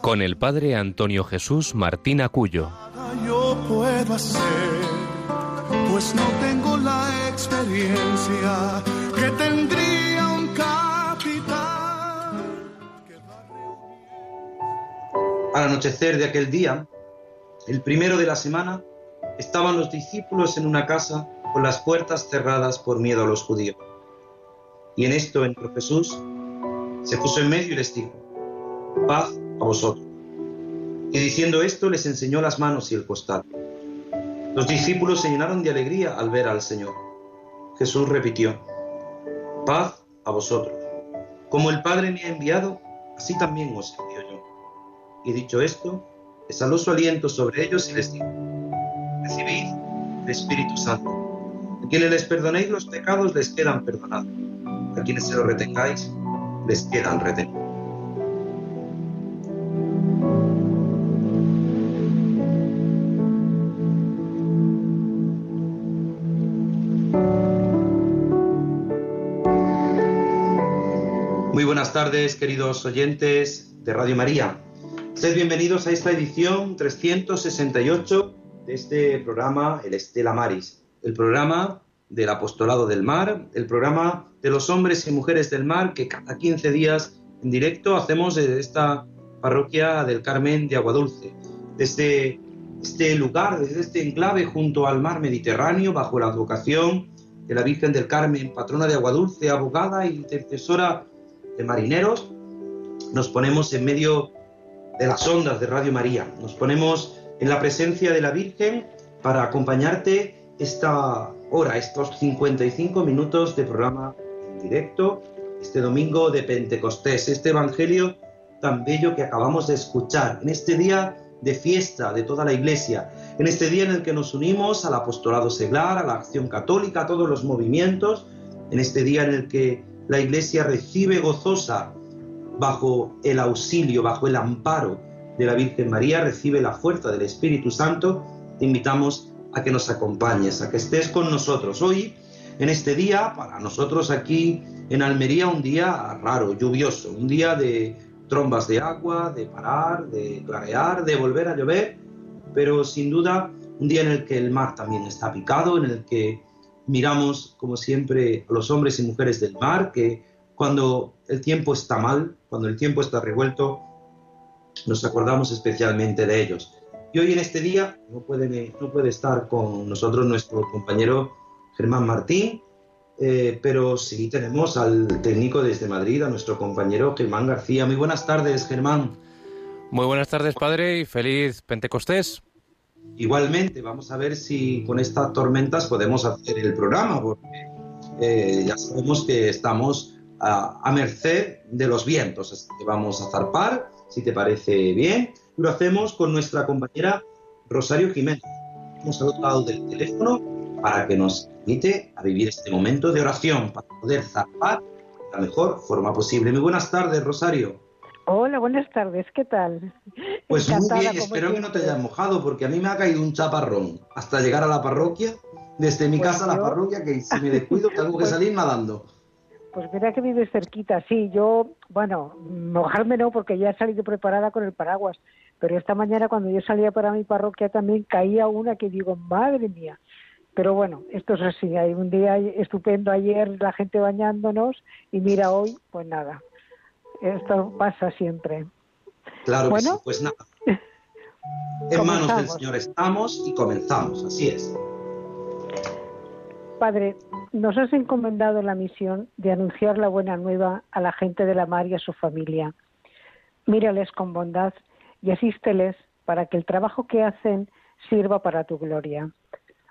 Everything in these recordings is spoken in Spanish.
con el padre Antonio Jesús Martín Acuyo. Yo puedo hacer, pues no tengo la experiencia que tendría un capitán. Al anochecer de aquel día, el primero de la semana, estaban los discípulos en una casa con las puertas cerradas por miedo a los judíos. Y en esto entró Jesús, se puso en medio y les dijo, paz a vosotros. Y diciendo esto les enseñó las manos y el costado. Los discípulos se llenaron de alegría al ver al Señor. Jesús repitió, paz a vosotros. Como el Padre me ha enviado, así también os envío yo. Y dicho esto, exhaló su aliento sobre ellos y les dijo, recibid el Espíritu Santo. A quienes les perdonéis los pecados les quedan perdonados. A quienes se los retengáis les quedan retenidos. Muy buenas tardes, queridos oyentes de Radio María. Sed bienvenidos a esta edición 368 de este programa, el Estela Maris, el programa del Apostolado del Mar, el programa de los hombres y mujeres del mar que cada 15 días en directo hacemos desde esta parroquia del Carmen de Aguadulce, desde este lugar, desde este enclave junto al mar Mediterráneo, bajo la advocación de la Virgen del Carmen, patrona de Aguadulce, abogada y intercesora de marineros, nos ponemos en medio de las ondas de Radio María, nos ponemos en la presencia de la Virgen para acompañarte esta hora, estos 55 minutos de programa en directo, este domingo de Pentecostés, este Evangelio tan bello que acabamos de escuchar, en este día de fiesta de toda la Iglesia, en este día en el que nos unimos al apostolado seglar, a la acción católica, a todos los movimientos, en este día en el que la Iglesia recibe gozosa bajo el auxilio, bajo el amparo de la Virgen María, recibe la fuerza del Espíritu Santo, te invitamos a que nos acompañes, a que estés con nosotros. Hoy, en este día, para nosotros aquí en Almería, un día raro, lluvioso, un día de trombas de agua, de parar, de clarear, de volver a llover, pero sin duda un día en el que el mar también está picado, en el que miramos, como siempre, a los hombres y mujeres del mar, que cuando el tiempo está mal, cuando el tiempo está revuelto, nos acordamos especialmente de ellos. Y hoy en este día no puede, estar con nosotros nuestro compañero Germán Martín, eh, pero sí tenemos al técnico desde Madrid, a nuestro compañero Germán García. Muy buenas tardes, Germán. Muy buenas tardes, padre, y feliz Pentecostés. Igualmente, vamos a ver si con estas tormentas podemos hacer el programa, porque eh, ya sabemos que estamos a, merced de los vientos, así que vamos a zarpar, si te parece bien, lo hacemos con nuestra compañera Rosario Jiménez. Hemos al otro lado del teléfono para que nos invite a vivir este momento de oración, para poder zarpar de la mejor forma posible. Muy buenas tardes, Rosario. Hola, buenas tardes, ¿qué tal? Pues muy bien, espero que no te hayas mojado, porque a mí me ha caído un chaparrón hasta llegar a la parroquia, desde mi pues casa a la parroquia, que si me descuido tengo que salir nadando. Pues mira que vives cerquita, sí, yo, bueno, mojarme no, porque ya he salido preparada con el paraguas, pero esta mañana cuando yo salía para mi parroquia también caía una que digo, madre mía, pero bueno, esto es así, hay un día estupendo ayer, la gente bañándonos, y mira hoy, pues nada, esto pasa siempre. Claro bueno, que sí, pues nada. En manos del Señor estamos y comenzamos, así es. Padre, nos has encomendado la misión de anunciar la buena nueva a la gente de la mar y a su familia. Mírales con bondad y asísteles para que el trabajo que hacen sirva para tu gloria.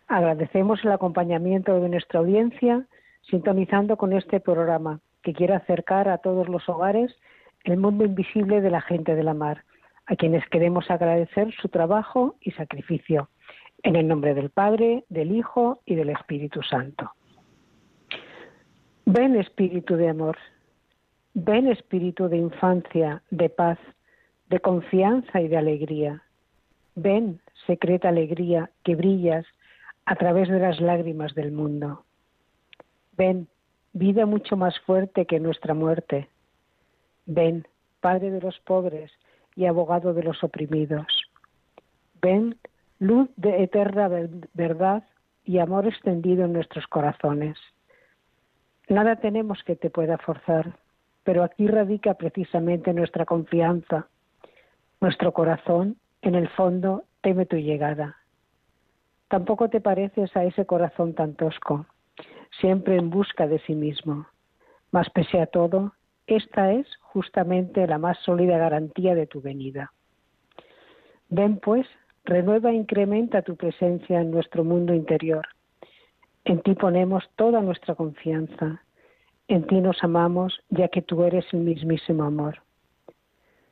Agradecemos el acompañamiento de nuestra audiencia sintonizando con este programa que quiere acercar a todos los hogares el mundo invisible de la gente de la mar. a quienes queremos agradecer su trabajo y sacrificio. En el nombre del Padre, del Hijo y del Espíritu Santo. Ven Espíritu de amor, ven Espíritu de infancia, de paz, de confianza y de alegría. Ven, secreta alegría, que brillas a través de las lágrimas del mundo. Ven, vida mucho más fuerte que nuestra muerte. Ven, Padre de los pobres y abogado de los oprimidos. Ven, luz de eterna verdad y amor extendido en nuestros corazones. Nada tenemos que te pueda forzar, pero aquí radica precisamente nuestra confianza. Nuestro corazón, en el fondo, teme tu llegada. Tampoco te pareces a ese corazón tan tosco, siempre en busca de sí mismo. Mas pese a todo, esta es justamente la más sólida garantía de tu venida. Ven pues, renueva e incrementa tu presencia en nuestro mundo interior. En ti ponemos toda nuestra confianza. En ti nos amamos, ya que tú eres el mismísimo amor.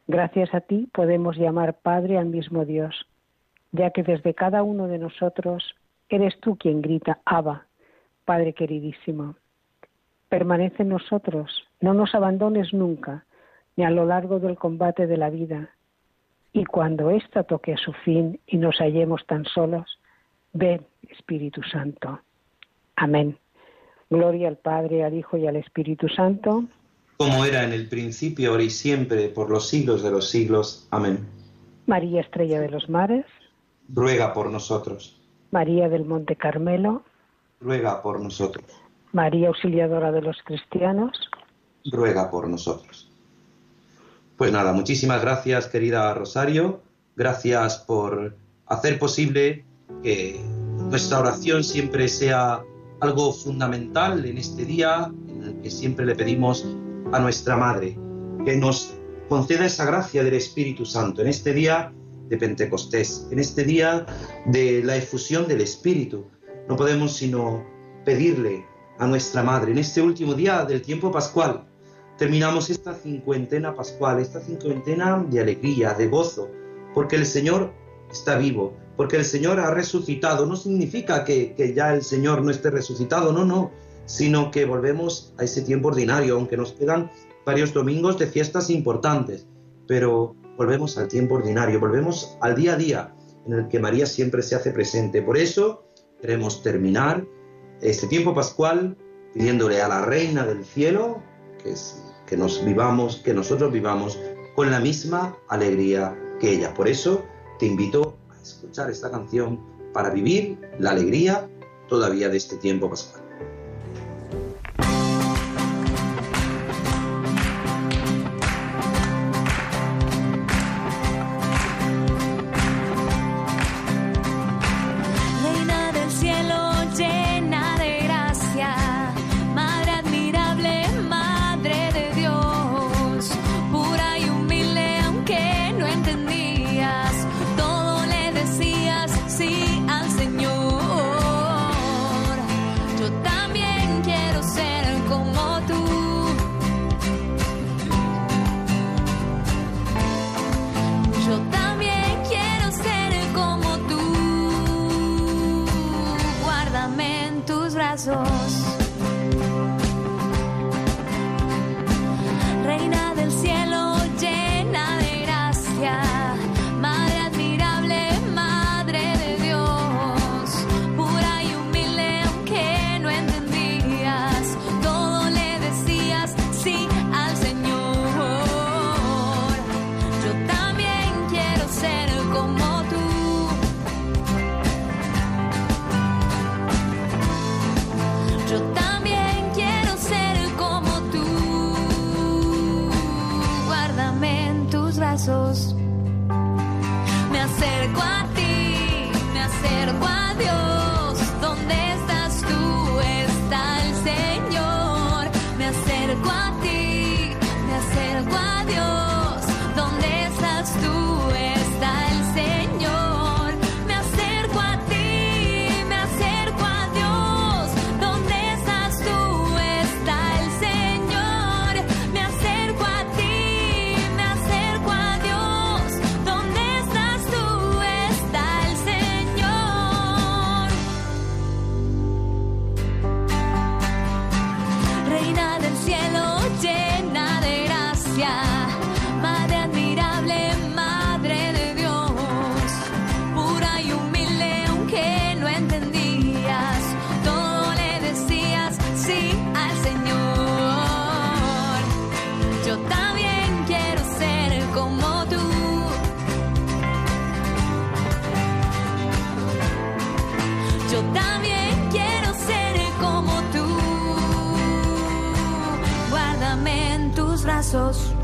Gracias a ti podemos llamar Padre al mismo Dios, ya que desde cada uno de nosotros eres tú quien grita, Abba, Padre queridísimo. Permanece en nosotros, no nos abandones nunca, ni a lo largo del combate de la vida. Y cuando ésta toque a su fin y nos hallemos tan solos, ven, Espíritu Santo. Amén. Gloria al Padre, al Hijo y al Espíritu Santo. Como era en el principio, ahora y siempre, por los siglos de los siglos. Amén. María Estrella de los Mares ruega por nosotros. María del Monte Carmelo, ruega por nosotros. María Auxiliadora de los Cristianos, ruega por nosotros. Pues nada, muchísimas gracias querida Rosario, gracias por hacer posible que nuestra oración siempre sea algo fundamental en este día en el que siempre le pedimos a nuestra Madre que nos conceda esa gracia del Espíritu Santo en este día de Pentecostés, en este día de la efusión del Espíritu. No podemos sino pedirle a nuestra Madre, en este último día del tiempo pascual, terminamos esta cincuentena pascual, esta cincuentena de alegría, de gozo, porque el Señor está vivo, porque el Señor ha resucitado. No significa que, que ya el Señor no esté resucitado, no, no, sino que volvemos a ese tiempo ordinario, aunque nos quedan varios domingos de fiestas importantes, pero volvemos al tiempo ordinario, volvemos al día a día en el que María siempre se hace presente. Por eso queremos terminar este tiempo pascual pidiéndole a la Reina del Cielo que, que nos vivamos, que nosotros vivamos con la misma alegría que ella. Por eso te invito a escuchar esta canción para vivir la alegría todavía de este tiempo pascual. Brazos.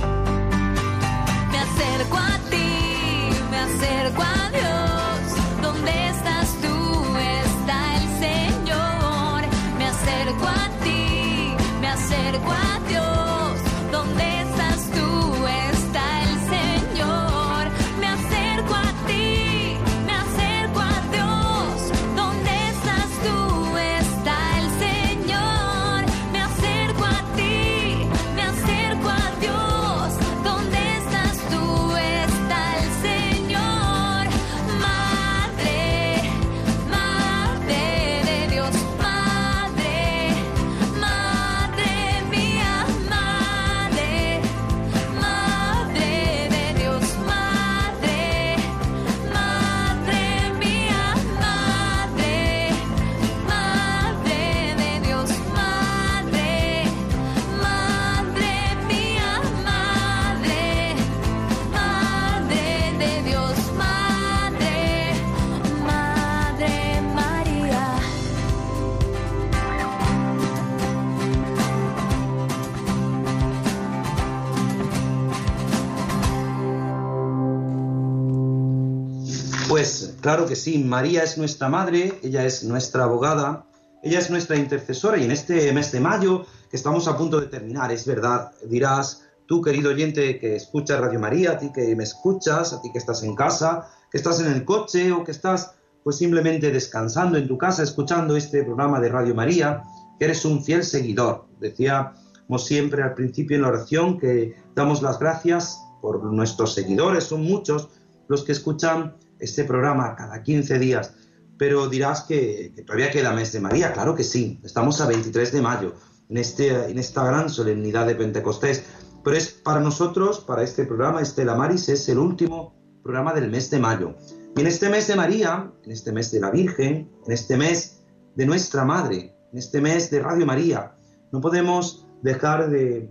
Que sí, María es nuestra madre, ella es nuestra abogada, ella es nuestra intercesora y en este mes de mayo que estamos a punto de terminar, es verdad, dirás tú querido oyente que escuchas Radio María, a ti que me escuchas, a ti que estás en casa, que estás en el coche o que estás pues simplemente descansando en tu casa escuchando este programa de Radio María, que eres un fiel seguidor. Decíamos siempre al principio en la oración que damos las gracias por nuestros seguidores, son muchos los que escuchan este programa cada 15 días, pero dirás que, todavía queda mes de María. Claro que sí, estamos a 23 de mayo, en, este, en esta gran solemnidad de Pentecostés. Pero es para nosotros, para este programa, Estela Maris, es el último programa del mes de mayo. Y en este mes de María, en este mes de la Virgen, en este mes de nuestra Madre, en este mes de Radio María, no podemos dejar de,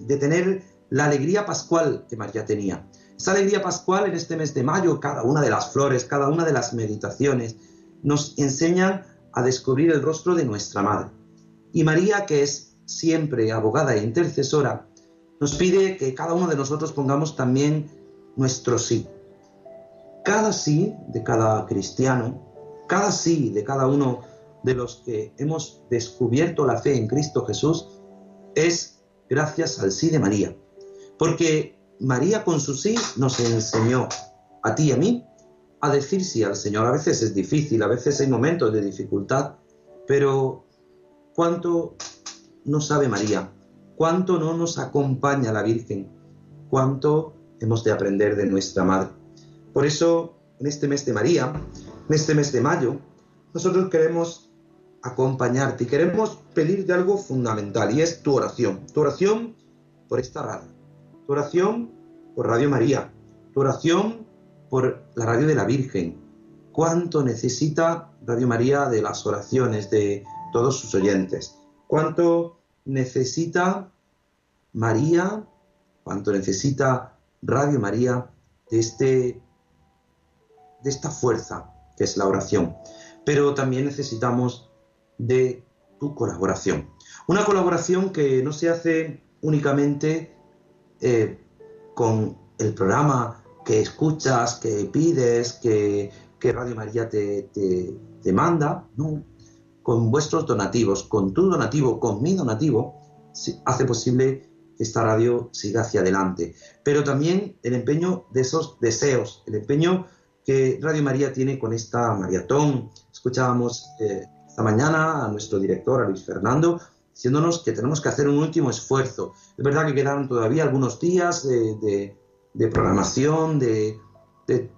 de tener la alegría pascual que María tenía. Esa alegría pascual en este mes de mayo, cada una de las flores, cada una de las meditaciones, nos enseñan a descubrir el rostro de nuestra Madre. Y María, que es siempre abogada e intercesora, nos pide que cada uno de nosotros pongamos también nuestro sí. Cada sí de cada cristiano, cada sí de cada uno de los que hemos descubierto la fe en Cristo Jesús, es gracias al sí de María. Porque María con su sí nos enseñó a ti y a mí a decir sí al Señor. A veces es difícil, a veces hay momentos de dificultad, pero ¿cuánto no sabe María? ¿Cuánto no nos acompaña la Virgen? ¿Cuánto hemos de aprender de nuestra Madre? Por eso, en este mes de María, en este mes de mayo, nosotros queremos acompañarte y queremos pedirte algo fundamental y es tu oración. Tu oración por esta radio oración por Radio María, tu oración por la radio de la Virgen. ¿Cuánto necesita Radio María de las oraciones de todos sus oyentes? ¿Cuánto necesita María? ¿Cuánto necesita Radio María de, este, de esta fuerza que es la oración? Pero también necesitamos de tu colaboración. Una colaboración que no se hace únicamente eh, con el programa que escuchas, que pides, que, Radio María te, te, manda, no, con vuestros donativos, con tu donativo, con mi donativo, hace posible que esta radio siga hacia adelante. Pero también el empeño de esos deseos, el empeño que Radio María tiene con esta maratón. Escuchábamos eh, esta mañana a nuestro director, a Luis Fernando, diciéndonos que tenemos que hacer un último esfuerzo. Es verdad que quedan todavía algunos días de, programación, de,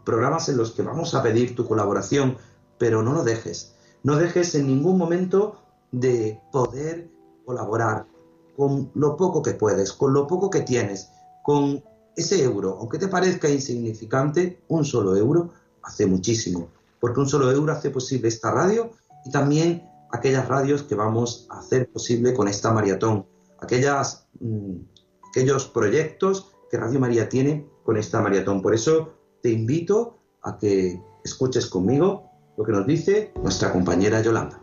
programas en los que vamos a pedir tu colaboración, pero no lo dejes. No dejes en ningún momento de poder colaborar con lo poco que puedes, con lo poco que tienes, con ese euro, aunque te parezca insignificante, un solo euro hace muchísimo, porque un solo euro hace posible esta radio y también aquellas radios que vamos a hacer posible con esta maratón, aquellas, mm, aquellos proyectos que Radio María tiene con esta maratón. Por eso te invito a que escuches conmigo lo que nos dice nuestra compañera Yolanda.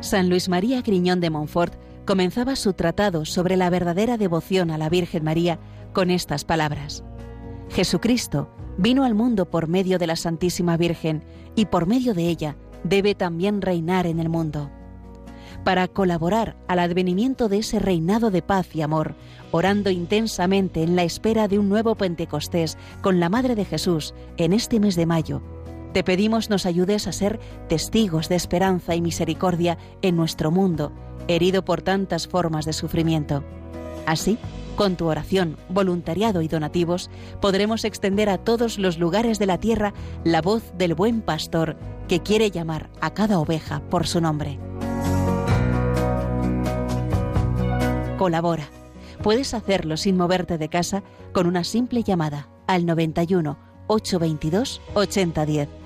San Luis María Griñón de Montfort comenzaba su tratado sobre la verdadera devoción a la Virgen María con estas palabras. Jesucristo vino al mundo por medio de la Santísima Virgen y por medio de ella debe también reinar en el mundo. Para colaborar al advenimiento de ese reinado de paz y amor, orando intensamente en la espera de un nuevo Pentecostés con la Madre de Jesús en este mes de mayo, te pedimos nos ayudes a ser testigos de esperanza y misericordia en nuestro mundo, herido por tantas formas de sufrimiento. Así, con tu oración, voluntariado y donativos, podremos extender a todos los lugares de la tierra la voz del buen pastor que quiere llamar a cada oveja por su nombre. Colabora. Puedes hacerlo sin moverte de casa con una simple llamada al 91 822 8010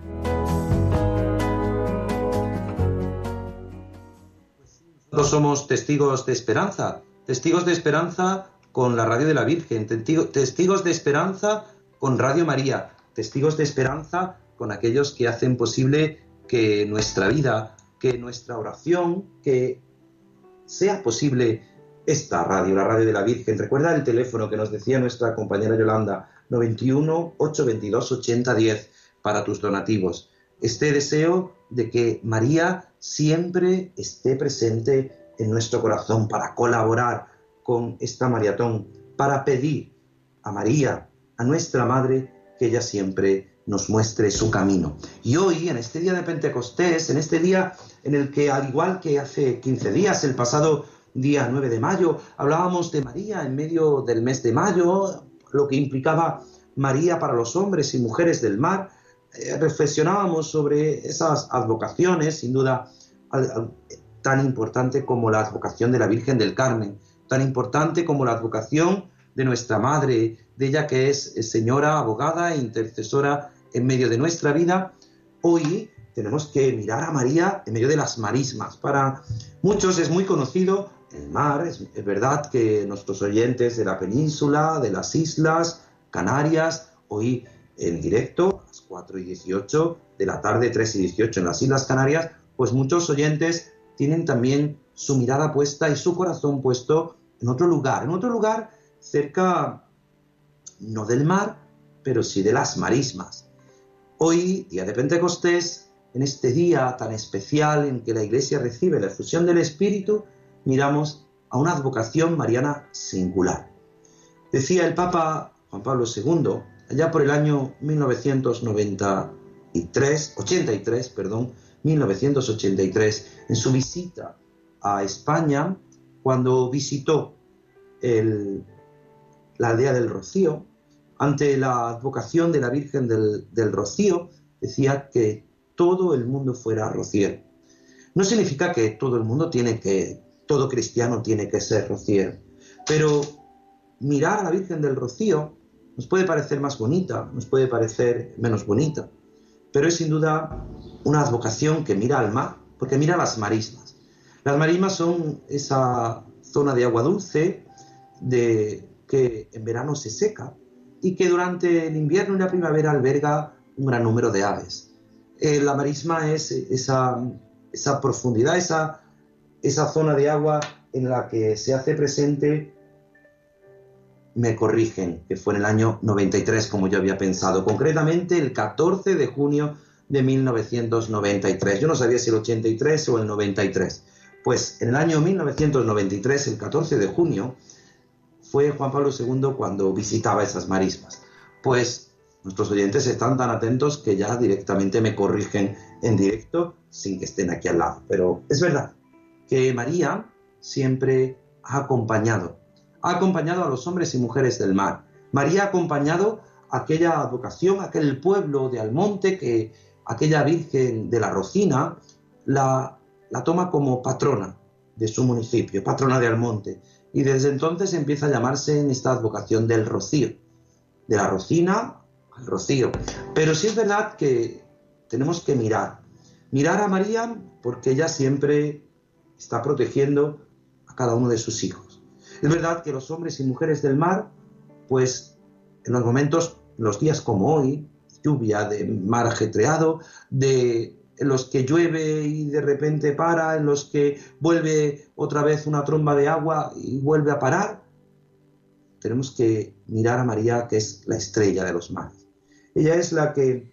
Nosotros somos testigos de esperanza, testigos de esperanza con la radio de la Virgen, testigos de esperanza con Radio María, testigos de esperanza con aquellos que hacen posible que nuestra vida, que nuestra oración, que sea posible esta radio, la radio de la Virgen. Recuerda el teléfono que nos decía nuestra compañera Yolanda, 91 822 8010 para tus donativos. Este deseo de que María siempre esté presente en nuestro corazón para colaborar con esta maratón, para pedir a María, a nuestra Madre, que ella siempre nos muestre su camino. Y hoy, en este día de Pentecostés, en este día en el que, al igual que hace 15 días, el pasado día 9 de mayo, hablábamos de María en medio del mes de mayo, lo que implicaba María para los hombres y mujeres del mar, eh, reflexionábamos sobre esas advocaciones, sin duda tan importante como la advocación de la Virgen del Carmen, tan importante como la advocación de nuestra Madre, de ella que es señora, abogada e intercesora en medio de nuestra vida. Hoy tenemos que mirar a María en medio de las marismas. Para muchos es muy conocido el mar, es, es verdad que nuestros oyentes de la península, de las islas, Canarias, hoy en directo 4 y 18 de la tarde, 3 y 18 en las Islas Canarias, pues muchos oyentes tienen también su mirada puesta y su corazón puesto en otro lugar, en otro lugar cerca, no del mar, pero sí de las marismas. Hoy, día de Pentecostés, en este día tan especial en que la Iglesia recibe la efusión del Espíritu, miramos a una advocación mariana singular. Decía el Papa Juan Pablo II, allá por el año 1993, 83, perdón, 1983, en su visita a España, cuando visitó la aldea del Rocío, ante la advocación de la Virgen del, del Rocío, decía que todo el mundo fuera rociero. No significa que todo el mundo tiene que, todo cristiano tiene que ser rociero, pero mirar a la Virgen del Rocío nos puede parecer más bonita, nos puede parecer menos bonita, pero es sin duda una advocación que mira al mar, porque mira las marismas. Las marismas son esa zona de agua dulce de, que en verano se seca y que durante el invierno y la primavera alberga un gran número de aves. Eh, la marisma es esa, profundidad, esa zona de agua en la que se hace presente me corrigen, que fue en el año 93 como yo había pensado, concretamente el 14 de junio de 1993. Yo no sabía si el 83 o el 93. Pues en el año 1993, el 14 de junio, fue Juan Pablo II cuando visitaba esas marismas. Pues nuestros oyentes están tan atentos que ya directamente me corrigen en directo sin que estén aquí al lado. Pero es verdad que María siempre ha acompañado ha acompañado a los hombres y mujeres del mar. María ha acompañado aquella vocación, aquel pueblo de Almonte que aquella Virgen de la Rocina la, la toma como patrona de su municipio, patrona de Almonte, y desde entonces empieza a llamarse en esta advocación del rocío, de la rocina al rocío. Pero sí es verdad que tenemos que mirar, mirar a María porque ella siempre está protegiendo a cada uno de sus hijos. Es verdad que los hombres y mujeres del mar, pues en los momentos, en los días como hoy, lluvia, de mar ajetreado, de en los que llueve y de repente para, en los que vuelve otra vez una tromba de agua y vuelve a parar, tenemos que mirar a María, que es la estrella de los mares. Ella es la que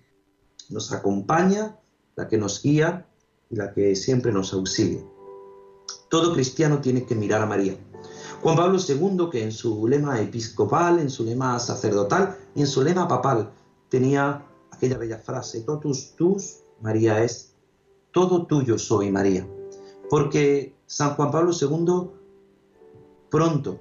nos acompaña, la que nos guía y la que siempre nos auxilia. Todo cristiano tiene que mirar a María. Juan Pablo II, que en su lema episcopal, en su lema sacerdotal y en su lema papal tenía aquella bella frase, totus tus María es, todo tuyo soy María. Porque San Juan Pablo II pronto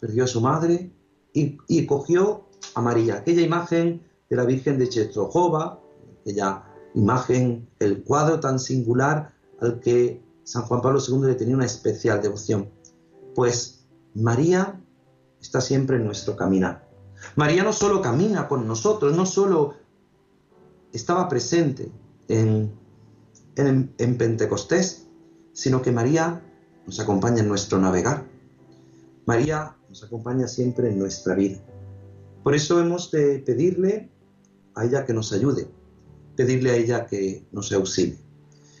perdió a su madre y, cogió a María, aquella imagen de la Virgen de Czestochowa, aquella imagen, el cuadro tan singular al que San Juan Pablo II le tenía una especial devoción. Pues María está siempre en nuestro caminar. María no solo camina con nosotros, no solo estaba presente en, en, Pentecostés, sino que María nos acompaña en nuestro navegar. María nos acompaña siempre en nuestra vida. Por eso hemos de pedirle a ella que nos ayude, pedirle a ella que nos auxilie.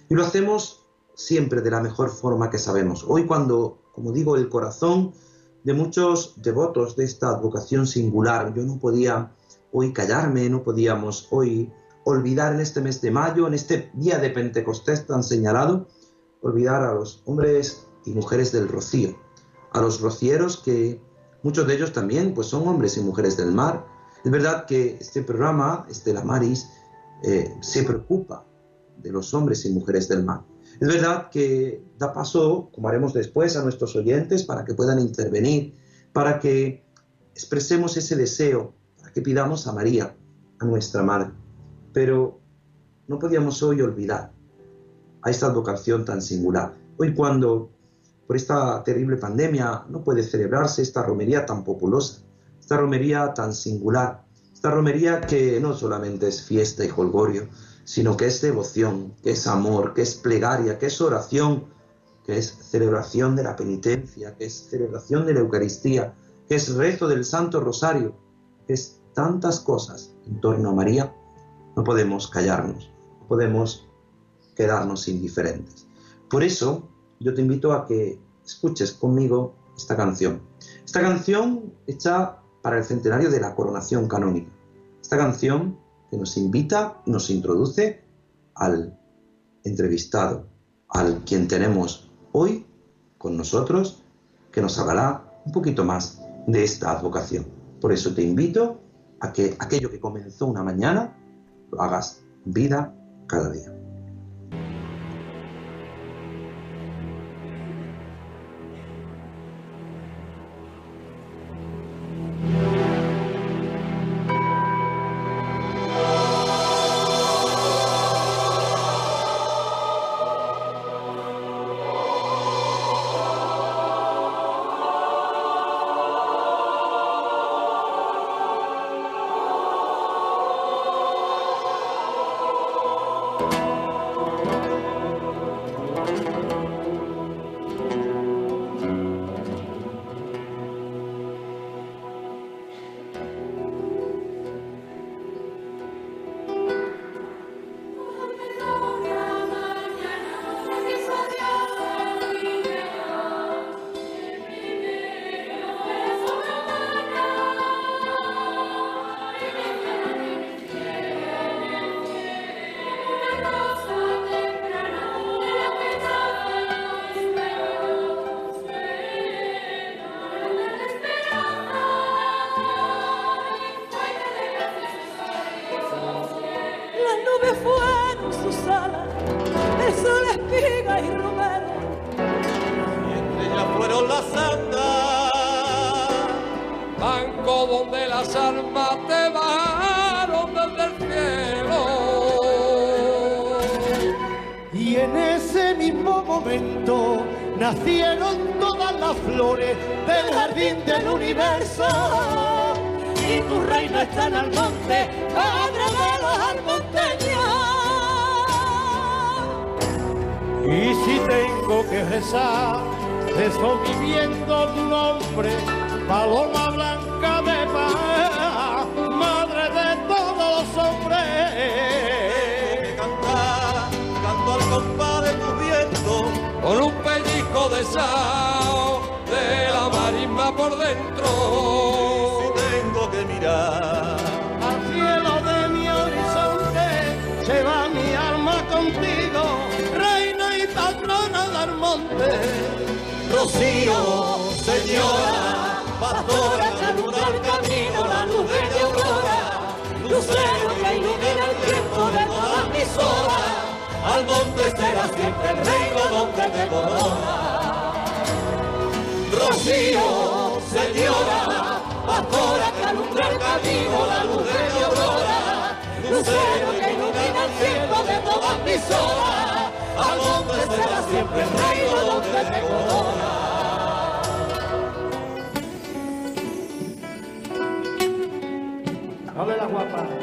Y lo hacemos siempre de la mejor forma que sabemos. Hoy cuando, como digo, el corazón de muchos devotos de esta vocación singular, yo no podía hoy callarme, no podíamos hoy olvidar en este mes de mayo, en este día de Pentecostés tan señalado, olvidar a los hombres y mujeres del rocío, a los rocieros que muchos de ellos también pues son hombres y mujeres del mar. Es verdad que este programa, este La Maris, eh, se preocupa de los hombres y mujeres del mar. Es verdad que da paso, como haremos después, a nuestros oyentes para que puedan intervenir, para que expresemos ese deseo, para que pidamos a María, a nuestra Madre. Pero no podíamos hoy olvidar a esta vocación tan singular. Hoy cuando por esta terrible pandemia no puede celebrarse esta romería tan populosa, esta romería tan singular, esta romería que no solamente es fiesta y holgorio, sino que es devoción, que es amor, que es plegaria, que es oración, que es celebración de la penitencia, que es celebración de la Eucaristía, que es rezo del Santo Rosario, que es tantas cosas en torno a María no podemos callarnos, no podemos quedarnos indiferentes. Por eso yo te invito a que escuches conmigo esta canción. Esta canción hecha para el centenario de la coronación canónica. Esta canción que nos invita nos introduce al entrevistado, al quien tenemos hoy con nosotros, que nos hablará un poquito más de esta advocación. Por eso te invito a que aquello que comenzó una mañana, lo hagas vida cada día. De la marisma por dentro. Si tengo que mirar Al cielo de mi horizonte se va mi alma contigo, reina y patrona del monte. Rocío, señora, pastora que alumbra el camino, la luz de mi aurora, lucero que ilumina el tiempo de todas mis horas, al monte será siempre el reino donde te corona. Rocío, señora, pastora que alumbra el camino, la luz de mi aurora, lucero que ilumina el tiempo de todas mis horas, al monte será siempre el reino donde te corona. Dale la guapa.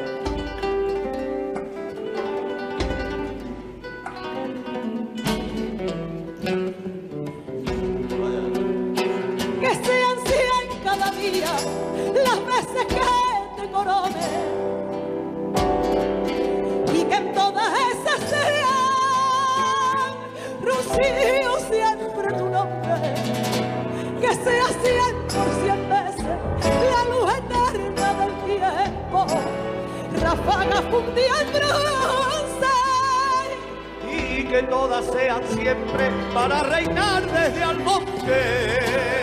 Y que en todas esas sean Rocío siempre tu nombre que sea cien por cien veces la luz eterna del tiempo ráfaga fundida en bronce y que todas sean siempre para reinar desde al monte.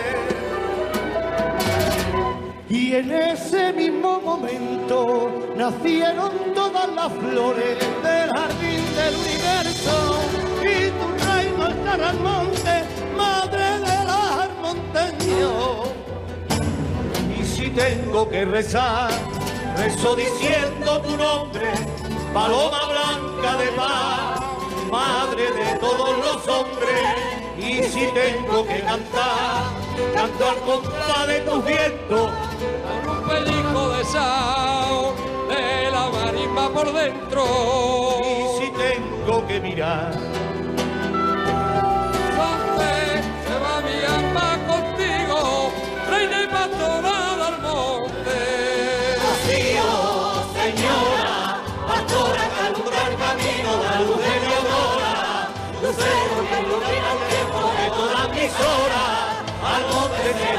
Y en ese mismo momento nacieron todas las flores del jardín del universo y tu reino estará al monte, madre de los armonteños. Y si tengo que rezar, rezo diciendo tu nombre, paloma blanca de paz, madre de todos los hombres. Y si tengo que cantar, canto al compás de tus vientos, un pellizco de sal de la marisma por dentro. y si tengo que mirar, ¿Dónde se va mi alma contigo, reina y pastora del monte? Rocío, señora, pastora que alumbra el camino, la luz de mi aurora, lucero que ilumina el tiempo de todas mis horas, al monte será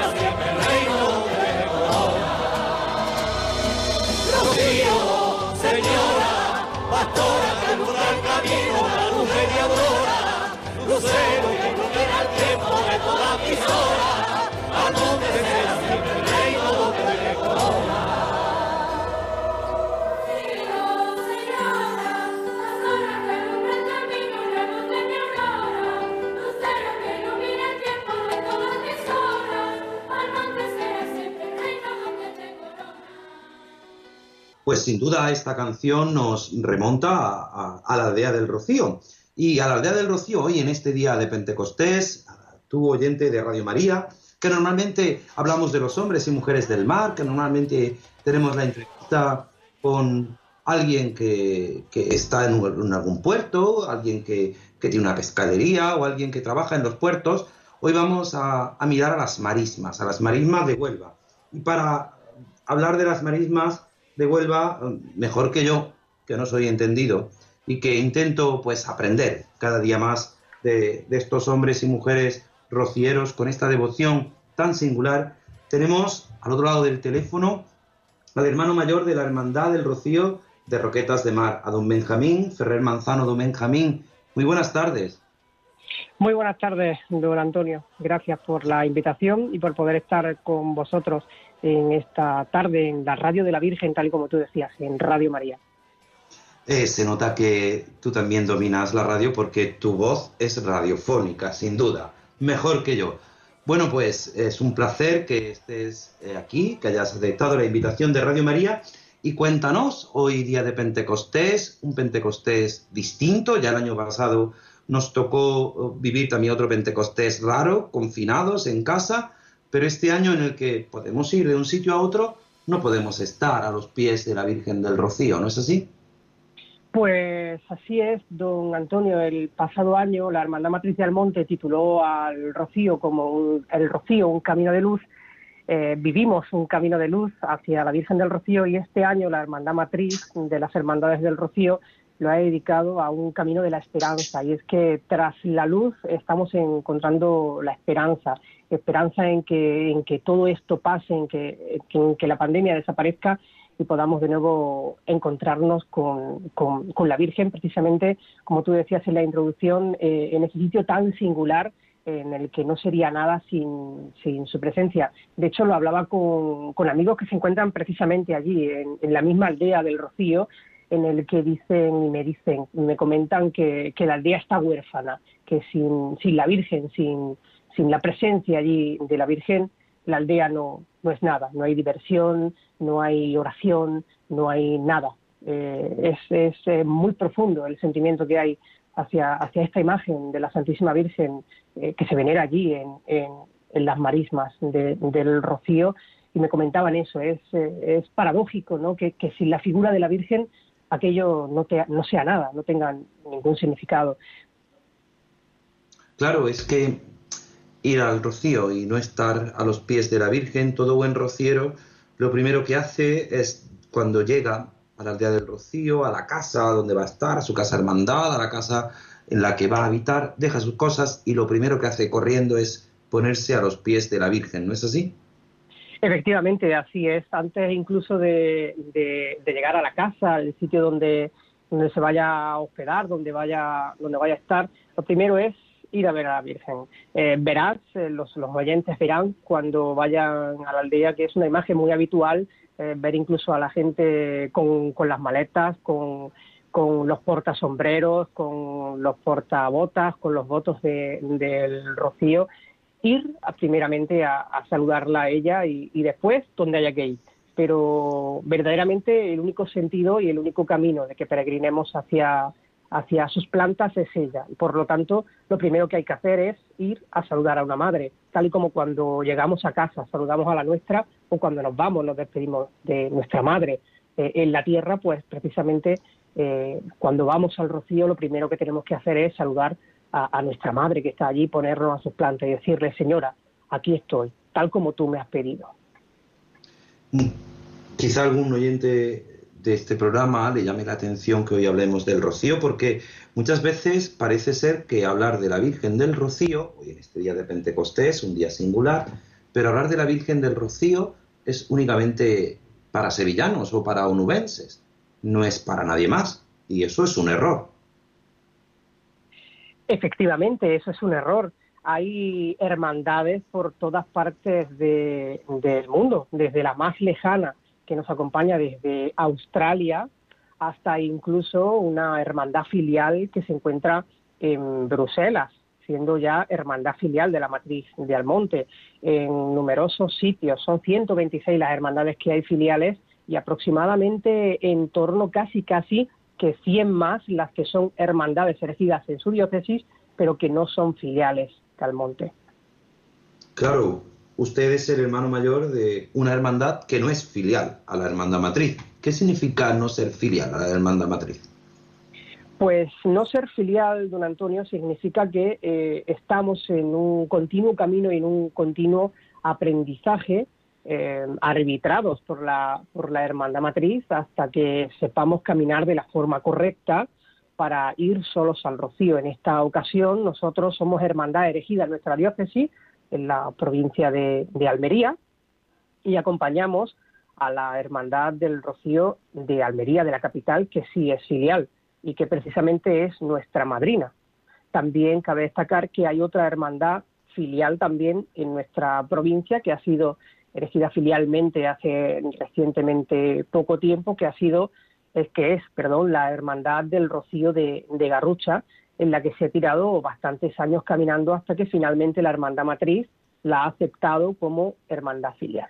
Pues sin duda esta canción nos remonta a, a- a la aldea del Rocío. Y a la aldea del Rocío, hoy en este día de Pentecostés, tú oyente de Radio María, que normalmente hablamos de los hombres y mujeres del mar, que normalmente tenemos la entrevista con alguien que, que está en, un- en algún puerto, alguien que, que tiene una pescadería o alguien que trabaja en los puertos. Hoy vamos a, a mirar a las marismas, a las marismas de Huelva. Y para hablar de las marismas de Huelva, mejor que yo, que no soy entendido, y que intento pues aprender cada día más de, de estos hombres y mujeres rocieros con esta devoción tan singular. Tenemos al otro lado del teléfono al hermano mayor de la Hermandad del Rocío de Roquetas de Mar, a don Benjamín Ferrer Manzano. Don Benjamín, muy buenas tardes. Muy buenas tardes, don Antonio. Gracias por la invitación y por poder estar con vosotros en esta tarde en la Radio de la Virgen, tal y como tú decías, en Radio María. Eh, se nota que tú también dominas la radio porque tu voz es radiofónica, sin duda, mejor que yo. Bueno, pues es un placer que estés eh, aquí, que hayas aceptado la invitación de Radio María y cuéntanos, hoy día de Pentecostés, un Pentecostés distinto, ya el año pasado nos tocó eh, vivir también otro Pentecostés raro, confinados en casa, pero este año en el que podemos ir de un sitio a otro, no podemos estar a los pies de la Virgen del Rocío, ¿no es así? Pues así es, don Antonio. El pasado año la Hermandad Matriz de Almonte tituló al Rocío como el Rocío, un camino de luz. Eh, vivimos un camino de luz hacia la Virgen del Rocío y este año la Hermandad Matriz de las Hermandades del Rocío lo ha dedicado a un camino de la esperanza. Y es que tras la luz estamos encontrando la esperanza, esperanza en que, en que todo esto pase, en que, en que la pandemia desaparezca y podamos de nuevo encontrarnos con, con- con la Virgen, precisamente, como tú decías en la introducción, eh, en ese sitio tan singular en el que no sería nada sin, sin su presencia. De hecho, lo hablaba con, con amigos que se encuentran precisamente allí, en, en la misma aldea del Rocío, en el que dicen y me dicen, me comentan que, que la aldea está huérfana, que sin, sin la Virgen, sin, sin la presencia allí de la Virgen, la aldea no, no es nada, no hay diversión, no hay oración, no hay nada. Eh, es es eh, muy profundo el sentimiento que hay hacia, hacia esta imagen de la Santísima Virgen eh, que se venera allí en, en, las marismas de- del Rocío y me comentaban eso, es, es paradójico ¿no? que, que sin la figura de la Virgen aquello no, te- no sea nada, no tenga ningún significado. Claro, es que ir al rocío y no estar a los pies de la Virgen, todo buen rociero, lo primero que hace es cuando llega a la aldea del rocío, a la casa donde va a estar, a su casa hermandad, a la casa en la que va a habitar, deja sus cosas y lo primero que hace corriendo es ponerse a los pies de la Virgen, ¿no es así? Efectivamente, así es. Antes incluso de, llegar a la casa, el sitio donde, donde se vaya a hospedar, donde vaya, donde vaya a estar, lo primero es ir a ver a la Virgen. Eh, verás, eh, los, los verán cuando vayan a la aldea que es una imagen muy habitual, eh, ver incluso a la gente con, con las maletas, con, con los portasombreros, con los portabotas, con los votos de- del rocío, ir a- primeramente a, a saludarla a ella y, y después donde haya que ir. Pero verdaderamente el único sentido y el único camino de que peregrinemos hacia, hacia sus plantas es ella. Por lo tanto, lo primero que hay que hacer es ir a saludar a una madre, tal y como cuando llegamos a casa, saludamos a la nuestra o cuando nos vamos, nos despedimos de nuestra madre. Eh, en la tierra, pues precisamente eh, cuando vamos al rocío, lo primero que tenemos que hacer es saludar a, a nuestra madre que está allí, ponernos a sus plantas y decirle, señora, aquí estoy, tal como tú me has pedido. Mm, Quizá algún oyente de este programa le llame la atención que hoy hablemos del rocío, porque muchas veces parece ser que hablar de la Virgen del Rocío, hoy en este día de Pentecostés, un día singular, pero hablar de la Virgen del Rocío es únicamente para sevillanos o para onubenses, no es para nadie más, y eso es un error. Efectivamente, eso es un error. Hay hermandades por todas partes de- del mundo, desde la más lejana, que nos acompaña desde Australia, hasta incluso una hermandad filial que se encuentra en Bruselas, siendo ya hermandad filial de la matriz de Almonte, en numerosos sitios. Son 126 las hermandades que hay filiales y aproximadamente en torno casi casi que 100 más las que son hermandades elegidas en su diócesis, pero que no son filiales de Almonte. Claro, usted es el hermano mayor de una hermandad que no es filial a la hermandad matriz. ¿Qué significa no ser filial a la hermandad matriz? Pues no ser filial, don Antonio, significa que eh, estamos en un continuo camino y en un continuo aprendizaje eh, arbitrados por la, por la hermandad matriz hasta que sepamos caminar de la forma correcta para ir solos al rocío. En esta ocasión nosotros somos hermandad erigida en nuestra diócesis, en la provincia de, Almería, y acompañamos a la Hermandad del Rocío de Almería, de la capital, que sí es filial y que precisamente es nuestra madrina. También cabe destacar que hay otra hermandad filial también en nuestra provincia que ha sido elegida filialmente hace recientemente poco tiempo, que ha sido, es que es, perdón, la Hermandad del Rocío de Garrucha, en la que se ha tirado bastantes años caminando hasta que finalmente la Hermandad Matriz la ha aceptado como hermandad filial.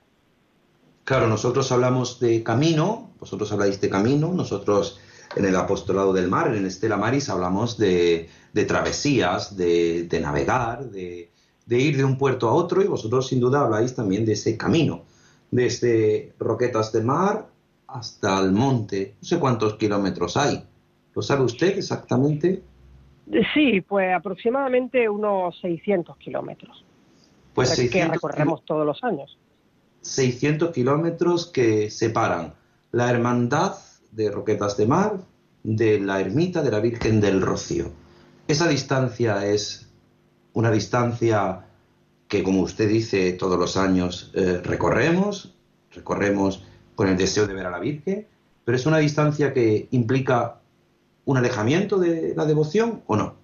Claro, nosotros hablamos de camino, vosotros habláis de camino, nosotros en el apostolado del mar, en Estela Maris, hablamos de, de travesías, de, de navegar, de, de ir de un puerto a otro y vosotros sin duda habláis también de ese camino, desde Roquetas de Mar hasta el monte. No sé cuántos kilómetros hay. ¿Lo sabe usted exactamente? Sí, pues aproximadamente unos 600 kilómetros. Pues que 600 recorremos todos los años. 600 kilómetros que separan la hermandad de Roquetas de Mar de la ermita de la Virgen del Rocío. Esa distancia es una distancia que, como usted dice, todos los años eh, recorremos, recorremos con el deseo de ver a la Virgen, pero es una distancia que implica un alejamiento de la devoción o no.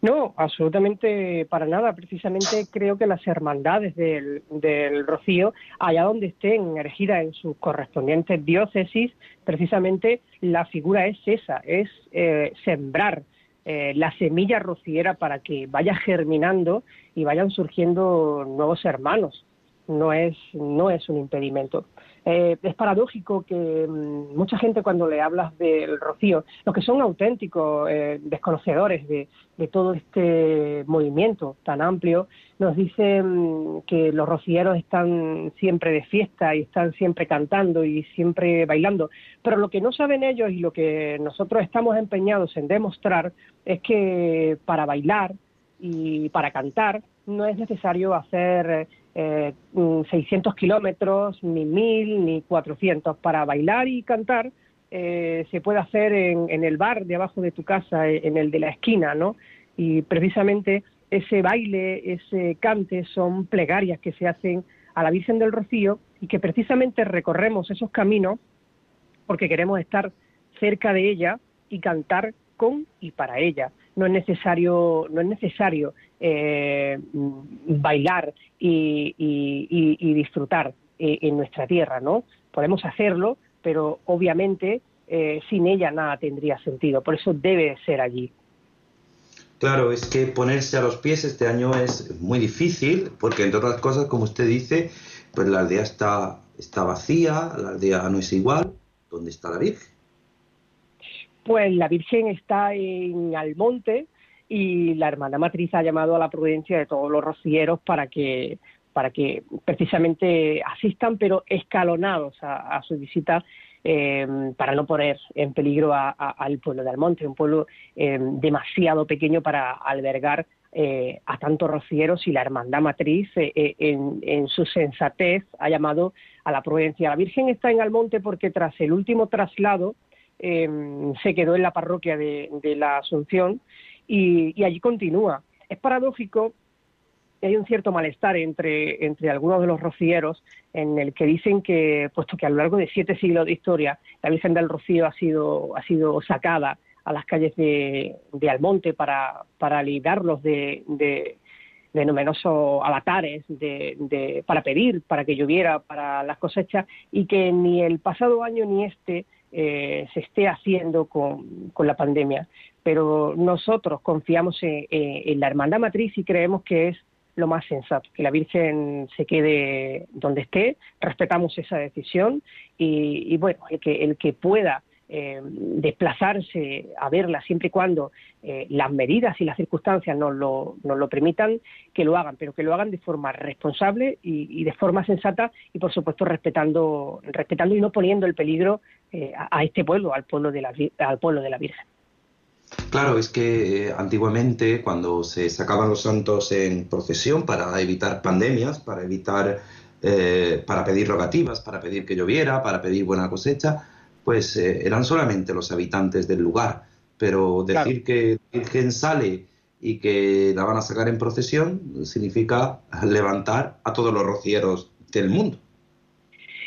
No, absolutamente para nada. Precisamente creo que las hermandades del, del Rocío, allá donde estén erigidas en sus correspondientes diócesis, precisamente la figura es esa, es eh, sembrar eh, la semilla rociera para que vaya germinando y vayan surgiendo nuevos hermanos. No es, no es un impedimento. Eh, es paradójico que mm, mucha gente cuando le hablas del rocío, los que son auténticos eh, desconocedores de, de todo este movimiento tan amplio, nos dicen que los rocieros están siempre de fiesta y están siempre cantando y siempre bailando. Pero lo que no saben ellos y lo que nosotros estamos empeñados en demostrar es que para bailar y para cantar no es necesario hacer eh, mm, 600 kilómetros, ni 1000, ni 400. Para bailar y cantar eh, se puede hacer en, en el bar de abajo de tu casa, eh, en el de la esquina, ¿no? Y precisamente ese baile, ese cante son plegarias que se hacen a la Virgen del Rocío y que precisamente recorremos esos caminos porque queremos estar cerca de ella y cantar con y para ella. No es necesario, no es necesario eh, bailar y, y- y- disfrutar eh, en nuestra tierra, ¿no? Podemos hacerlo, pero obviamente eh, sin ella nada tendría sentido. Por eso debe de ser allí. Claro, es que ponerse a los pies este año es muy difícil, porque entre otras cosas, como usted dice, pues la aldea está, está vacía, la aldea no es igual. ¿Dónde está la Virgen? Pues la Virgen está en Almonte y la hermana matriz ha llamado a la prudencia de todos los rocieros para que para que precisamente asistan, pero escalonados a, su visita eh, para no poner en peligro a- al pueblo de Almonte, un pueblo eh, demasiado pequeño para albergar eh, a tantos rocieros y la hermandad matriz eh, en, en su sensatez ha llamado a la prudencia. La Virgen está en Almonte porque tras el último traslado eh, se quedó en la parroquia de, la Asunción y, y allí continúa. Es paradójico y hay un cierto malestar entre, entre algunos de los rocieros en el que dicen que, puesto que a lo largo de siete siglos de historia la Virgen del Rocío ha sido, ha sido sacada a las calles de, Almonte para, para librarlos de, de, de numerosos avatares, para pedir para que lloviera para las cosechas y que ni el pasado año ni este eh, se esté haciendo con, con la pandemia. Pero nosotros confiamos en, la hermandad matriz y creemos que es lo más sensato, que la Virgen se quede donde esté, respetamos esa decisión y, y bueno, el que, el que pueda eh, desplazarse a verla siempre y cuando eh, las medidas y las circunstancias nos lo, nos lo permitan, que lo hagan, pero que lo hagan de forma responsable y, y de forma sensata y por supuesto respetando, respetando y no poniendo el peligro eh, a, a este pueblo, al pueblo de la, al pueblo de la Virgen. Claro, es que eh, antiguamente cuando se sacaban los santos en procesión para evitar pandemias, para evitar, eh, para pedir rogativas, para pedir que lloviera, para pedir buena cosecha, pues eh, eran solamente los habitantes del lugar. Pero decir que la Virgen sale y que la van a sacar en procesión significa levantar a todos los rocieros del mundo.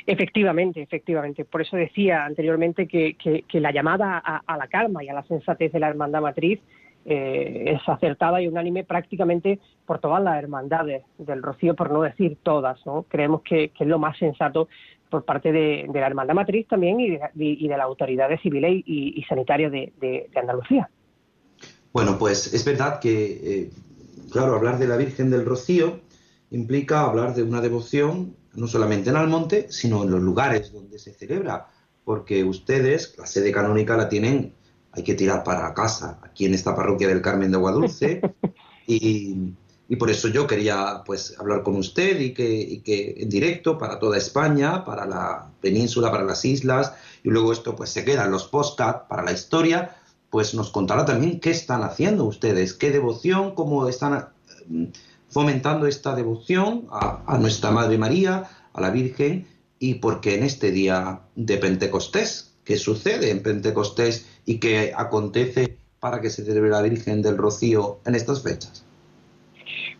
Efectivamente, efectivamente. Por eso decía anteriormente que, la llamada a, la calma y a la sensatez de la hermandad matriz eh, es acertada y unánime prácticamente por todas las hermandades del Rocío, por no decir todas. ¿no? Creemos que, es lo más sensato por parte de, la hermandad matriz también y de, y de las autoridades civiles y, sanitarias de Andalucía. Bueno, pues es verdad que, eh, claro, hablar de la Virgen del Rocío implica hablar de una devoción no solamente en Almonte, sino en los lugares donde se celebra, porque ustedes, la sede canónica la tienen, hay que tirar para casa, aquí en esta parroquia del Carmen de Aguadulce, y, y por eso yo quería pues hablar con usted y que, y que en directo para toda España, para la península, para las islas, y luego esto pues se queda en los postcards para la historia, pues nos contará también qué están haciendo ustedes, qué devoción, cómo están eh, fomentando esta devoción a, nuestra Madre María, a la Virgen, y porque en este día de Pentecostés, ¿qué sucede en Pentecostés y qué acontece para que se celebre la Virgen del Rocío en estas fechas?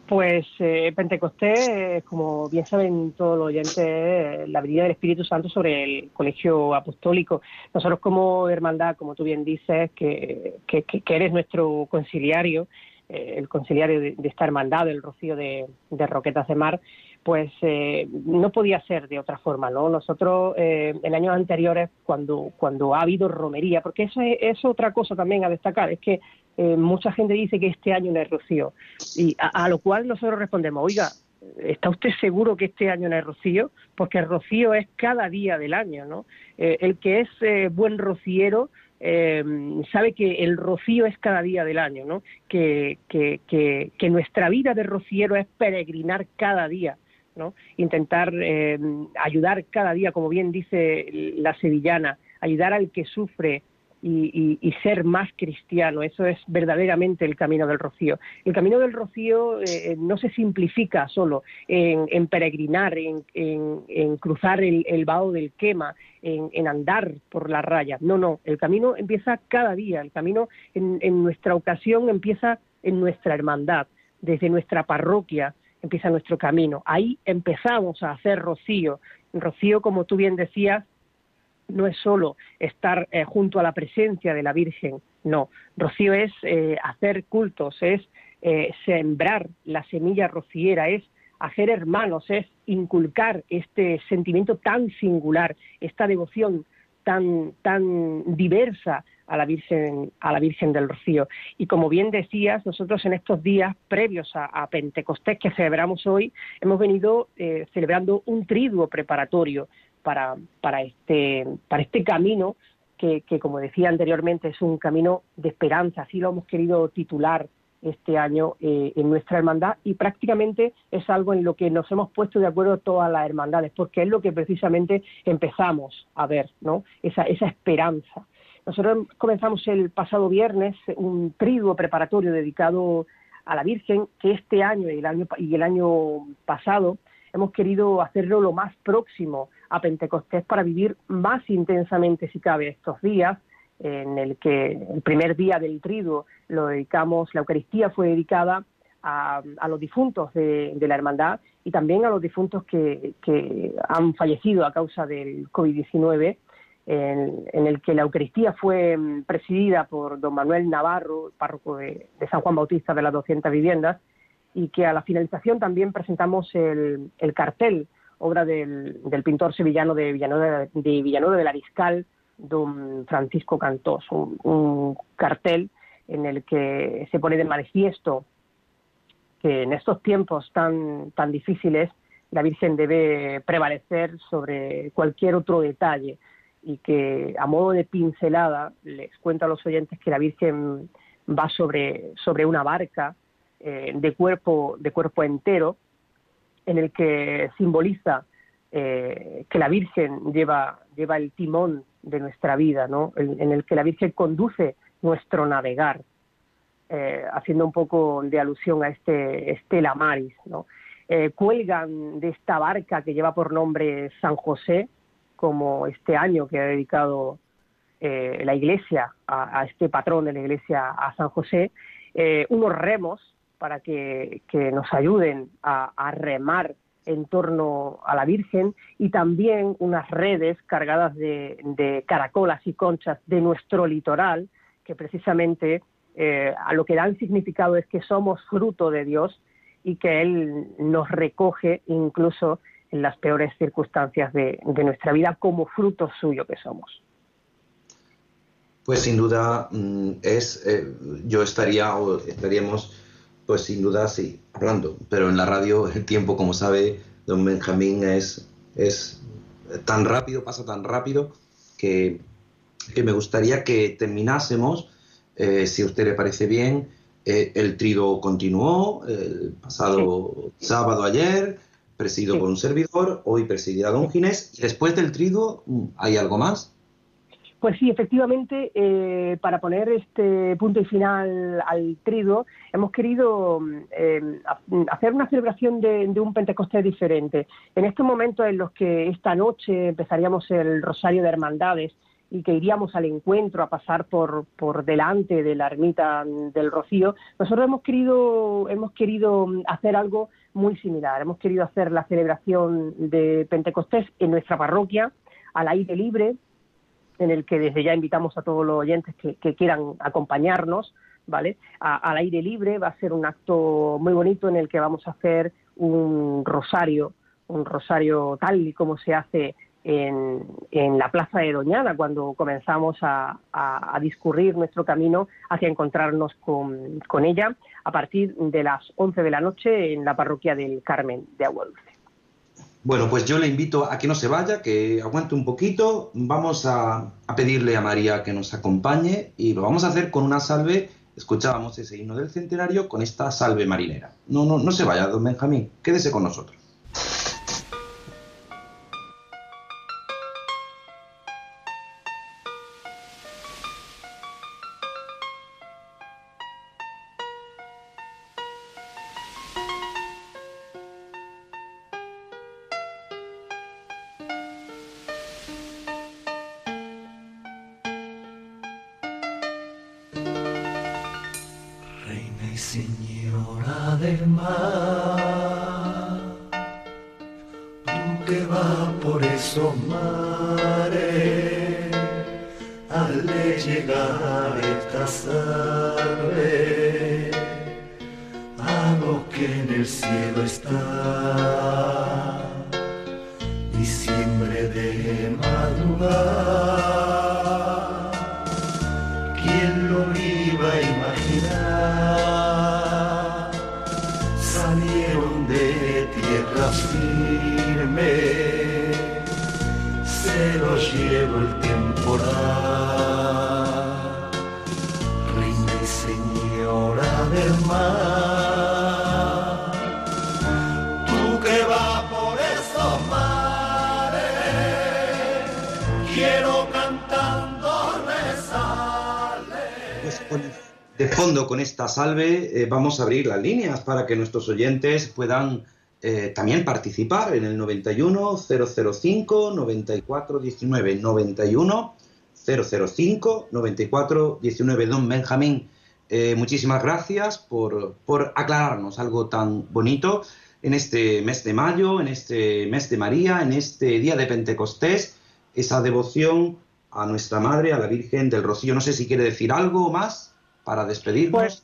Pues eh, Pentecostés, eh, como bien saben todos los oyentes, eh, la venida del Espíritu Santo sobre el colegio apostólico. Nosotros como hermandad, como tú bien dices, que, que, que eres nuestro conciliario, el conciliario de, de, esta hermandad, el Rocío de, Roquetas de Mar, pues eh, no podía ser de otra forma, ¿no? Nosotros eh, en años anteriores, cuando, cuando ha habido romería, porque eso es, otra cosa también a destacar, es que eh, mucha gente dice que este año no es rocío, y a, a, lo cual nosotros respondemos, oiga, ¿está usted seguro que este año no es rocío? Porque el rocío es cada día del año, ¿no? Eh, el que es eh, buen rociero eh, sabe que el rocío es cada día del año, ¿no? Que, que, que, que nuestra vida de rociero es peregrinar cada día, ¿no? Intentar eh, ayudar cada día, como bien dice la sevillana, ayudar al que sufre y, y, ser más cristiano. Eso es verdaderamente el camino del rocío. El camino del rocío eh, no se simplifica solo en, peregrinar, en, en, cruzar el, el del quema, en, andar por la raya. No, no, el camino empieza cada día. El camino en nuestra ocasión empieza en nuestra hermandad, desde nuestra parroquia, empieza nuestro camino. Ahí empezamos a hacer rocío. Rocío, como tú bien decías, no es solo estar eh, junto a la presencia de la Virgen, no. Rocío es eh, hacer cultos, es eh, sembrar la semilla rociera, es hacer hermanos, es inculcar este sentimiento tan singular, esta devoción tan, tan diversa a la Virgen, a la Virgen del Rocío. Y como bien decías, nosotros en estos días previos a, a Pentecostés que celebramos hoy, hemos venido celebrando un triduo preparatorio para, para, este, para este camino que, que, como decía anteriormente, es un camino de esperanza, así lo hemos querido titular este año eh, en nuestra hermandad y prácticamente es algo en lo que nos hemos puesto de acuerdo todas las hermandades, porque es lo que precisamente empezamos a ver, ¿no? Esa, esa esperanza. Nosotros comenzamos el pasado viernes un triduo preparatorio dedicado a la Virgen, que este año el año, y el año pasado hemos querido hacerlo lo más próximo a Pentecostés para vivir más intensamente, si cabe, estos días, en el que el primer día del triduo lo dedicamos, la Eucaristía fue dedicada a, los difuntos de, la hermandad y también a los difuntos que, que han fallecido a causa del COVID-19, en, en, el que la Eucaristía fue mm, presidida por don Manuel Navarro, párroco de, San Juan Bautista de las 200 viviendas, y que a la finalización también presentamos el cartel, obra del, pintor sevillano de Villanueva de, de, Villanueva del Ariscal, don Francisco Cantós, un, un, cartel en el que se pone de manifiesto que en estos tiempos tan, tan difíciles la Virgen debe prevalecer sobre cualquier otro detalle y que a modo de pincelada les cuento a los oyentes que la Virgen va sobre, sobre una barca eh, de, cuerpo, de cuerpo entero, en el que simboliza eh, que la Virgen lleva, lleva el timón de nuestra vida, ¿no? en, el que la Virgen conduce nuestro navegar, eh, haciendo un poco de alusión a este Estela. ¿no? Eh, cuelgan de esta barca que lleva por nombre San José, como este año que ha dedicado la Iglesia a, a, este patrón de la Iglesia, a San José, unos remos para que, que nos ayuden a, remar en torno a la Virgen y también unas redes cargadas de, de caracolas y conchas de nuestro litoral, que precisamente eh, a lo que dan significado es que somos fruto de Dios y que Él nos recoge incluso en las peores circunstancias de, de nuestra vida como fruto suyo que somos. Pues sin duda mm, es, eh, yo estaría o estaríamos pues sin duda sí, hablando, pero en la radio el tiempo, como sabe don Benjamín, es, es tan rápido, pasa tan rápido, que, que me gustaría que terminásemos, eh, si a usted le parece bien. Eh, el trido continuó el pasado sábado ayer, presidido Sí. por un servidor, hoy presidirá don Ginés. Después del trido, ¿hay algo más? Pues sí, efectivamente, eh, para poner este punto y final al trido, hemos querido mm, ha- hacer una celebración de, un Pentecostés diferente. En estos momentos en los que esta noche empezaríamos el Rosario de Hermandades y que iríamos al encuentro a pasar por, por delante de la ermita del Rocío, nosotros hemos querido, hemos querido mm, hacer algo muy similar. Hemos querido hacer la celebración de Pentecostés en nuestra parroquia, al aire libre, en el que desde ya invitamos a todos los oyentes que, quieran acompañarnos, ¿vale? Al aire libre va a ser un acto muy bonito en el que vamos a hacer un rosario, un rosario tal y como se hace en, en la plaza de Doñana cuando comenzamos a, a- discurrir nuestro camino hacia encontrarnos con, con ella a partir de las 11 de la noche en la parroquia del Carmen de Agua. Bueno, pues yo le invito a que no se vaya, que aguante un poquito. Vamos a, a pedirle a María que nos acompañe y lo vamos a hacer con una salve. Escuchábamos ese himno del centenario con esta salve marinera. No, no, no se vaya, don Benjamín, quédese con nosotros. Salve eh, vamos a abrir las líneas para que nuestros oyentes puedan eh, también participar en el 91 005 94 19 91 005 94 19 Don Benjamín, eh, muchísimas gracias por, por aclararnos algo tan bonito en este mes de mayo, en este mes de María, en este día de Pentecostés, esa devoción a nuestra Madre, a la Virgen del Rocío. No sé si quiere decir algo más para despedirnos. Pues,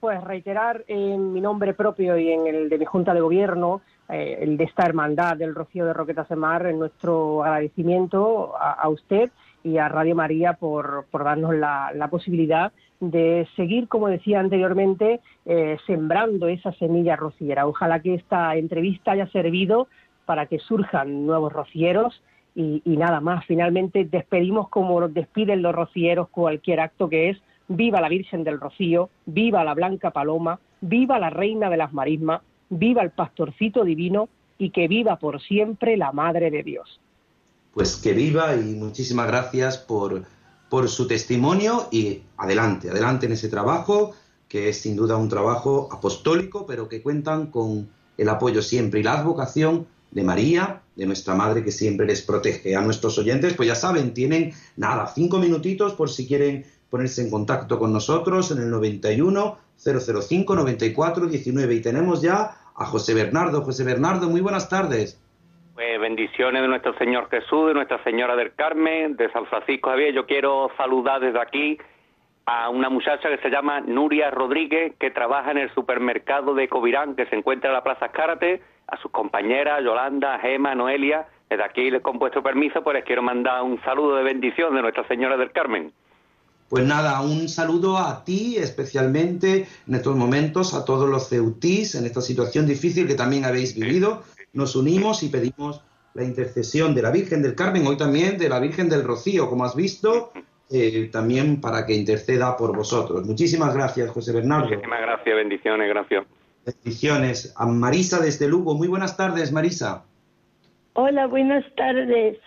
pues reiterar en mi nombre propio y en el de mi Junta de Gobierno, eh, el de esta hermandad del Rocío de Roquetas de Mar, en nuestro agradecimiento a, usted y a Radio María por, por darnos la, la posibilidad de seguir, como decía anteriormente, eh, sembrando esa semilla rociera. Ojalá que esta entrevista haya servido para que surjan nuevos rocieros y, y nada más. Finalmente despedimos como despiden los rocieros cualquier acto que es viva la Virgen del Rocío, viva la Blanca Paloma, viva la Reina de las Marismas, viva el Pastorcito Divino y que viva por siempre la Madre de Dios. Pues que viva y muchísimas gracias por, por su testimonio y adelante, adelante en ese trabajo, que es sin duda un trabajo apostólico, pero que cuentan con el apoyo siempre y la advocación de María, de nuestra Madre que siempre les protege. A nuestros oyentes, pues ya saben, tienen nada, cinco minutitos por si quieren ponerse en contacto con nosotros en el 91 005 94 19 y tenemos ya a José Bernardo. José Bernardo, muy buenas tardes. Pues bendiciones de nuestro Señor Jesús, de Nuestra Señora del Carmen, de San Francisco Javier. Yo quiero saludar desde aquí a una muchacha que se llama Nuria Rodríguez, que trabaja en el supermercado de Covirán, que se encuentra en la Plaza Escárate, a sus compañeras Yolanda, Gema, Noelia. Desde aquí, con vuestro permiso, pues les quiero mandar un saludo de bendición de Nuestra Señora del Carmen. Pues nada, un saludo a ti especialmente en estos momentos, a todos los ceutís en esta situación difícil que también habéis vivido. Nos unimos y pedimos la intercesión de la Virgen del Carmen, hoy también de la Virgen del Rocío, como has visto, eh, también para que interceda por vosotros. Muchísimas gracias, José Bernardo. Muchísimas gracias, bendiciones, gracias. Bendiciones. A Marisa desde Lugo. Muy buenas tardes, Marisa. Hola, buenas tardes.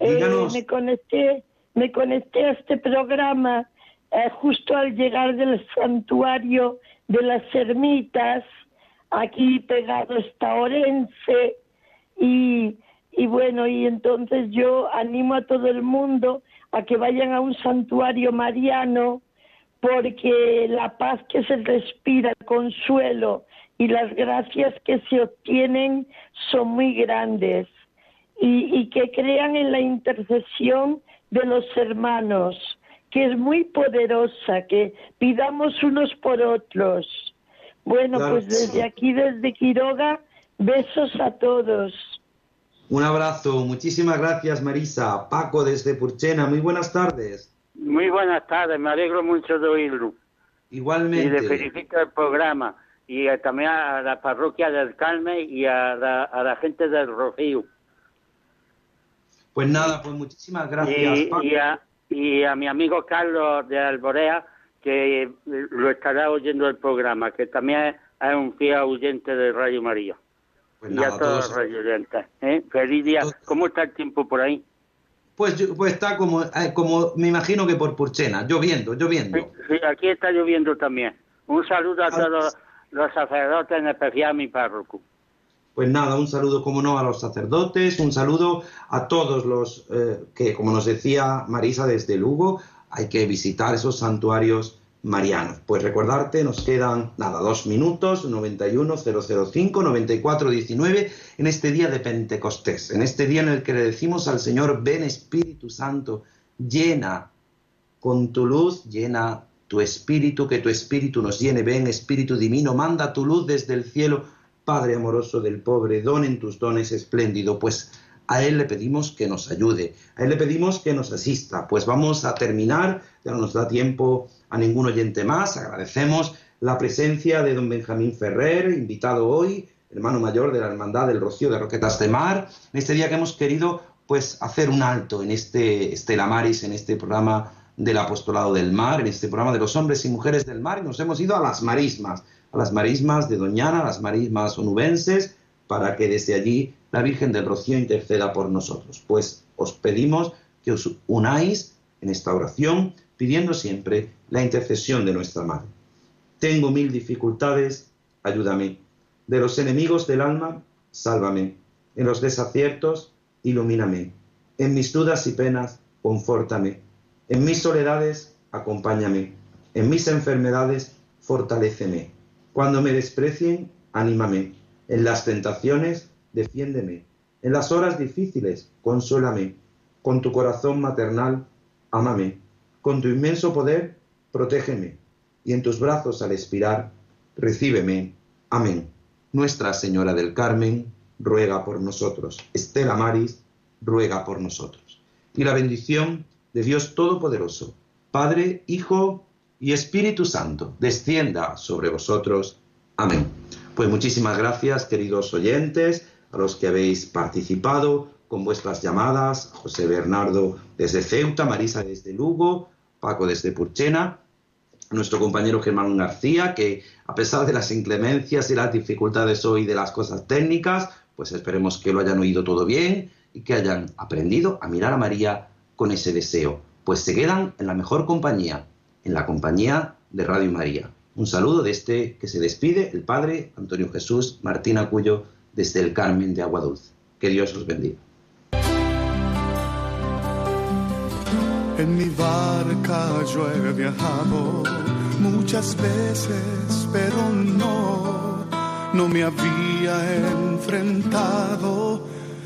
Eh, me conecté, me conecté a este programa eh, justo al llegar del santuario de las ermitas. Aquí pegado está Orense y, y bueno, y entonces yo animo a todo el mundo a que vayan a un santuario mariano porque la paz que se respira, el consuelo y las gracias que se obtienen son muy grandes y, y que crean en la intercesión de los hermanos, que es muy poderosa, que pidamos unos por otros. Bueno, Claro pues desde aquí, desde Quiroga, besos a todos. Un abrazo. Muchísimas gracias, Marisa. Paco desde Purchena. Muy buenas tardes. Muy buenas tardes, me alegro mucho de oírlo. Y Igualmente. le felicito el programa. Y eh, también a la parroquia del Carmen y a la, a la gente del Rocío. Pues nada, pues muchísimas gracias, y, y a, y a mi amigo Carlos de Alborea, que lo estará oyendo el programa, que también es un fiel oyente de Radio María. Pues y a todos todos- los radio oyentes. ¿eh? Feliz día. ¿Cómo está el tiempo por ahí? Pues, pues está como, eh, como, me imagino que por Purchena, lloviendo, lloviendo. Sí, aquí está lloviendo también. Un saludo a todos los sacerdotes, en especial a mi párroco. Pues nada, un saludo, como no, a los sacerdotes, un saludo a todos los eh, que, como nos decía Marisa desde Lugo, hay que visitar esos santuarios marianos. Pues recordarte, nos quedan, nada, dos minutos, 91005, 9419, en este día de Pentecostés, en este día en el que le decimos al Señor, ven Espíritu Santo, llena con tu luz, llena tu espíritu, que tu espíritu nos llene, ven Espíritu Divino, manda tu luz desde el cielo, Padre amoroso del pobre, don en tus dones espléndido, pues a Él le pedimos que nos ayude, a Él le pedimos que nos asista. Pues vamos a terminar, ya no nos da tiempo a ningún oyente más, agradecemos la presencia de don Benjamín Ferrer, invitado hoy, hermano mayor de la Hermandad del Rocío de Roquetas de Mar, en este día que hemos querido pues hacer un alto en este Estela Maris, en este programa del apostolado del mar, en este programa de los hombres y mujeres del mar, nos hemos ido a las marismas, las marismas de Doñana, las marismas onubenses, para que desde allí la Virgen del Rocío interceda por nosotros. Pues os pedimos que os unáis en esta oración, pidiendo siempre la intercesión de nuestra Madre. Tengo mil dificultades, ayúdame. De los enemigos del alma, sálvame. En los desaciertos, ilumíname. En mis dudas y penas, confórtame. En mis soledades, acompáñame. En mis enfermedades, fortaléceme. Cuando me desprecien, anímame. En las tentaciones, defiéndeme. En las horas difíciles, consuélame. Con tu corazón maternal, ámame. Con tu inmenso poder, protégeme. Y en tus brazos al expirar, recíbeme. Amén. Nuestra Señora del Carmen, ruega por nosotros. Estela Maris, ruega por nosotros. Y la bendición de Dios Todopoderoso, Padre, Hijo y Espíritu Santo, descienda sobre vosotros. Amén. Pues muchísimas gracias, queridos oyentes, a los que habéis participado con vuestras llamadas, José Bernardo desde Ceuta, Marisa desde Lugo, Paco desde Purchena, nuestro compañero Germán García, que a pesar de las inclemencias y las dificultades hoy de las cosas técnicas, pues esperemos que lo hayan oído todo bien y que hayan aprendido a mirar a María con ese deseo, pues se quedan en la mejor compañía, en la compañía de Radio María. Un saludo de este que se despide el Padre Antonio Jesús Martín Acuyo desde el Carmen de Agua Dulce. Que Dios os bendiga. En mi barca yo he viajado muchas veces, pero no, no me había enfrentado